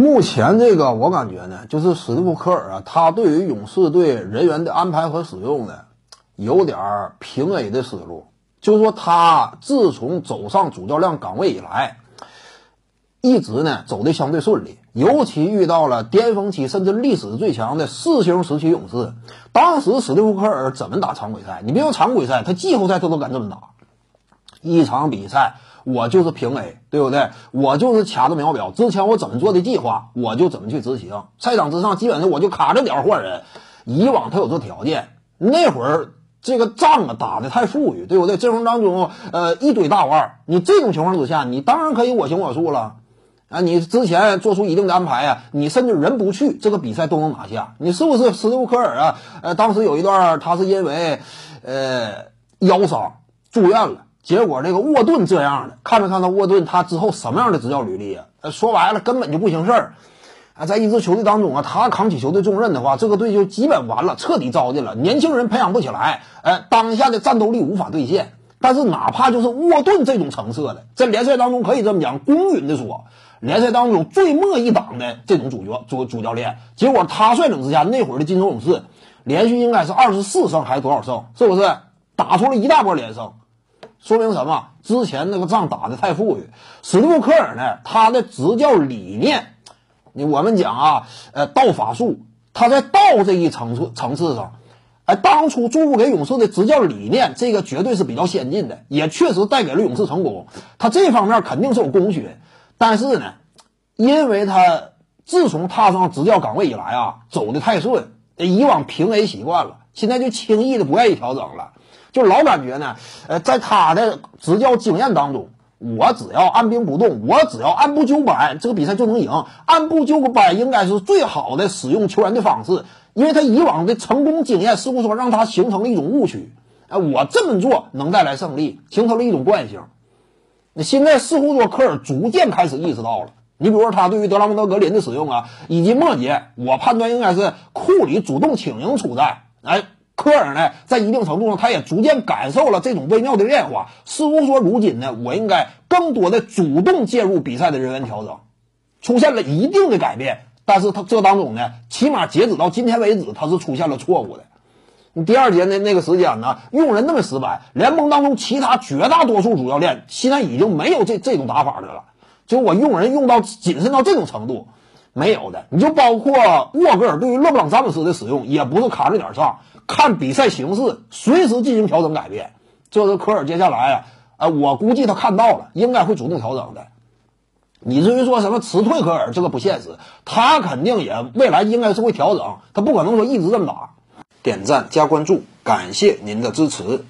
目前这个我感觉呢，就是史蒂夫·科尔啊，他对于勇士队人员的安排和使用呢，有点平 A 的思路。就是说，他自从走上主教练岗位以来，一直呢走的相对顺利，尤其遇到了巅峰期甚至历史最强的四星时期勇士。当时史蒂夫·科尔怎么打常规赛？你别说常规赛，他季后赛他都敢这么打。一场比赛，我就是平 A，对不对？我就是掐着秒表，之前我怎么做的计划，我就怎么去执行。赛场之上，基本上我就卡着点换人。以往他有这条件，那会儿。这个仗啊打的太富裕，对不对？阵容当中，呃，一堆大腕儿，你这种情况之下，你当然可以我行我素了，啊，你之前做出一定的安排啊，你甚至人不去，这个比赛都能拿下，你是不是？斯蒂夫科尔啊，呃，当时有一段他是因为，呃，腰伤住院了，结果这个沃顿这样的，看没看到沃顿他之后什么样的执教履历啊？说白了根本就不行事儿。啊，在一支球队当中啊，他扛起球队重任的话，这个队就基本完了，彻底糟践了。年轻人培养不起来，哎，当下的战斗力无法兑现。但是哪怕就是沃顿这种层次的，在联赛当中可以这么讲，公允的说，联赛当中最末一档的这种主角主主教练，结果他率领之下，那会儿的金州勇士连续应该是二十四胜还是多少胜，是不是打出了一大波连胜？说明什么？之前那个仗打的太富裕。史蒂夫科尔呢，他的执教理念。你我们讲啊，呃，道法术，他在道这一层次层次上，哎，当初注入给勇士的执教理念，这个绝对是比较先进的，也确实带给了勇士成功。他这方面肯定是有功勋，但是呢，因为他自从踏上执教岗位以来啊，走的太顺，以往平 A 习惯了，现在就轻易的不愿意调整了，就老感觉呢，呃，在他的执教经验当中。我只要按兵不动，我只要按部就班，这个比赛就能赢。按部就班应该是最好的使用球员的方式，因为他以往的成功经验似乎说让他形成了一种误区。哎，我这么做能带来胜利，形成了一种惯性。那现在似乎说科尔逐渐开始意识到了。你比如说他对于德拉蒙德格林的使用啊，以及末节，我判断应该是库里主动请缨出战。哎。科尔呢，在一定程度上，他也逐渐感受了这种微妙的变化。似乎说，如今呢，我应该更多的主动介入比赛的人员调整，出现了一定的改变。但是他这当中呢，起码截止到今天为止，他是出现了错误的。你第二节的那个时间呢，用人那么死板，联盟当中其他绝大多数主教练现在已经没有这这种打法的了。就我用人用到谨慎到这种程度，没有的。你就包括沃格尔对于勒布朗詹姆斯的使用，也不是卡着点上。看比赛形势，随时进行调整改变。这是科尔接下来啊，呃，我估计他看到了，应该会主动调整的。你至于说什么辞退科尔，这个不现实。他肯定也未来应该是会调整，他不可能说一直这么打。点赞加关注，感谢您的支持。